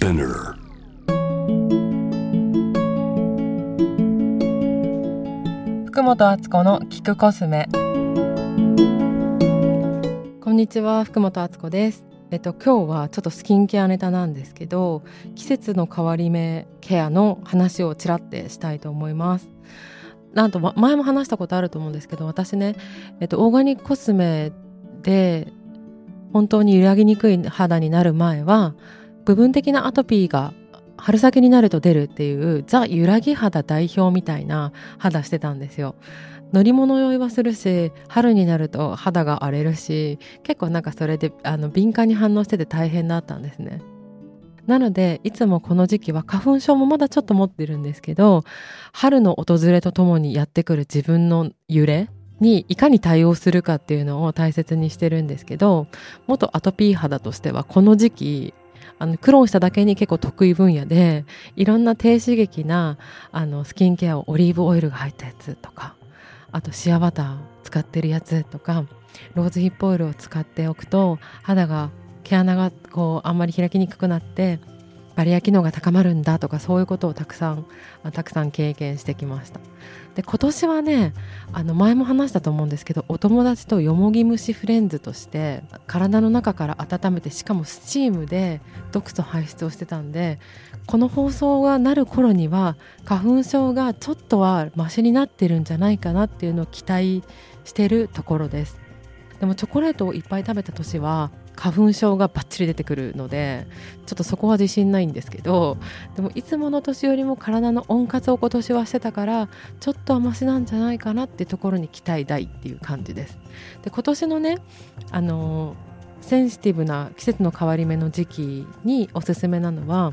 Spinner. 福本敦子の聞くコスメ。こんにちは福本敦子です。えっと今日はちょっとスキンケアネタなんですけど季節の変わり目ケアの話をちらってしたいと思います。なんと前も話したことあると思うんですけど私ね、えっと、オーガニックコスメで本当に揺らぎにくい肌になる前は部分的なアトピーが春先になると出るっていうザ・揺らぎ肌代表みたいな肌してたんですよ。乗り物酔いはするし春になると肌が荒れるし結構なんかそれであの敏感に反応してて大変だったんですね。なのでいつもこの時期は花粉症もまだちょっと持ってるんですけど春の訪れとともにやってくる自分の揺れにいかに対応するかっていうのを大切にしてるんですけど元アトピー肌としてはこの時期あの苦労しただけに結構得意分野でいろんな低刺激なあのスキンケアをオリーブオイルが入ったやつとかあとシアバター使ってるやつとかローズヒップオイルを使っておくと肌が毛穴がこうあんまり開きにくくなってバリア機能が高まるんだとかそういうことをたくさんたくさん経験してきました。で今年はねあの前も話したと思うんですけどお友達とよもぎ虫フレンズとして体の中から温めてしかもスチームで毒素排出をしてたんでこの放送がなる頃には花粉症がちょっとはマシになってるんじゃないかなっていうのを期待してるところですでもチョコレートをいっぱい食べた年は花粉症がバッチリ出てくるのでちょっとそこは自信ないんですけどでもいつもの年よりも体の温活を今年はしてたからちょっとはマシなんじゃないかなってところに期待大っていう感じです。で今年のねあのセンシティブな季節の変わり目の時期におすすめなのは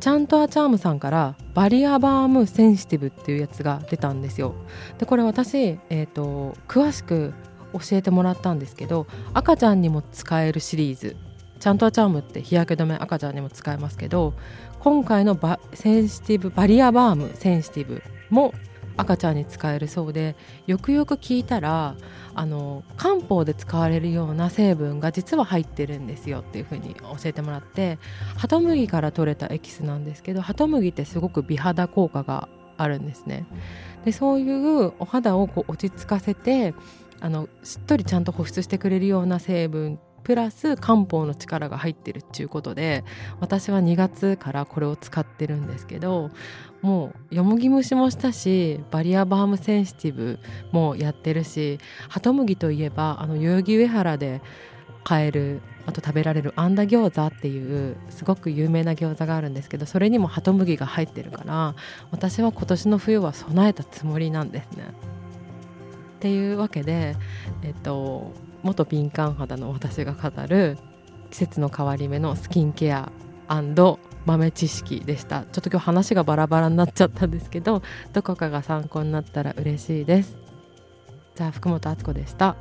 ちゃんとアチャームさんからバリアバームセンシティブっていうやつが出たんですよ。でこれ私、えーと詳しく教えてもらったんですけど赤ちゃんにも使えるシリーズちゃんとチャームって日焼け止め赤ちゃんにも使えますけど今回のバセンシティブバリアバームセンシティブも赤ちゃんに使えるそうでよくよく聞いたらあの漢方で使われるような成分が実は入ってるんですよっていう風に教えてもらってハトムギから取れたエキスなんですけどハトムギってすごく美肌効果があるんですね。でそういうお肌をこう落ち着かせてあのしっとりちゃんと保湿してくれるような成分プラス漢方の力が入ってるっていうことで私は2月からこれを使ってるんですけどもうよもぎ蒸しもしたしバリアバームセンシティブもやってるしハトムギといえばあの代々木上原で買えるあと食べられるあんだ餃子っていうすごく有名な餃子があるんですけどそれにもハトムギが入ってるから私は今年の冬は備えたつもりなんですね。っていうわけで、えっと、元敏感肌の私が語る季節の変わり目のスキンケア豆知識でした。ちょっと今日話がバラバラになっちゃったんですけどどこかが参考になったら嬉しいです。じゃあ福本敦子でした。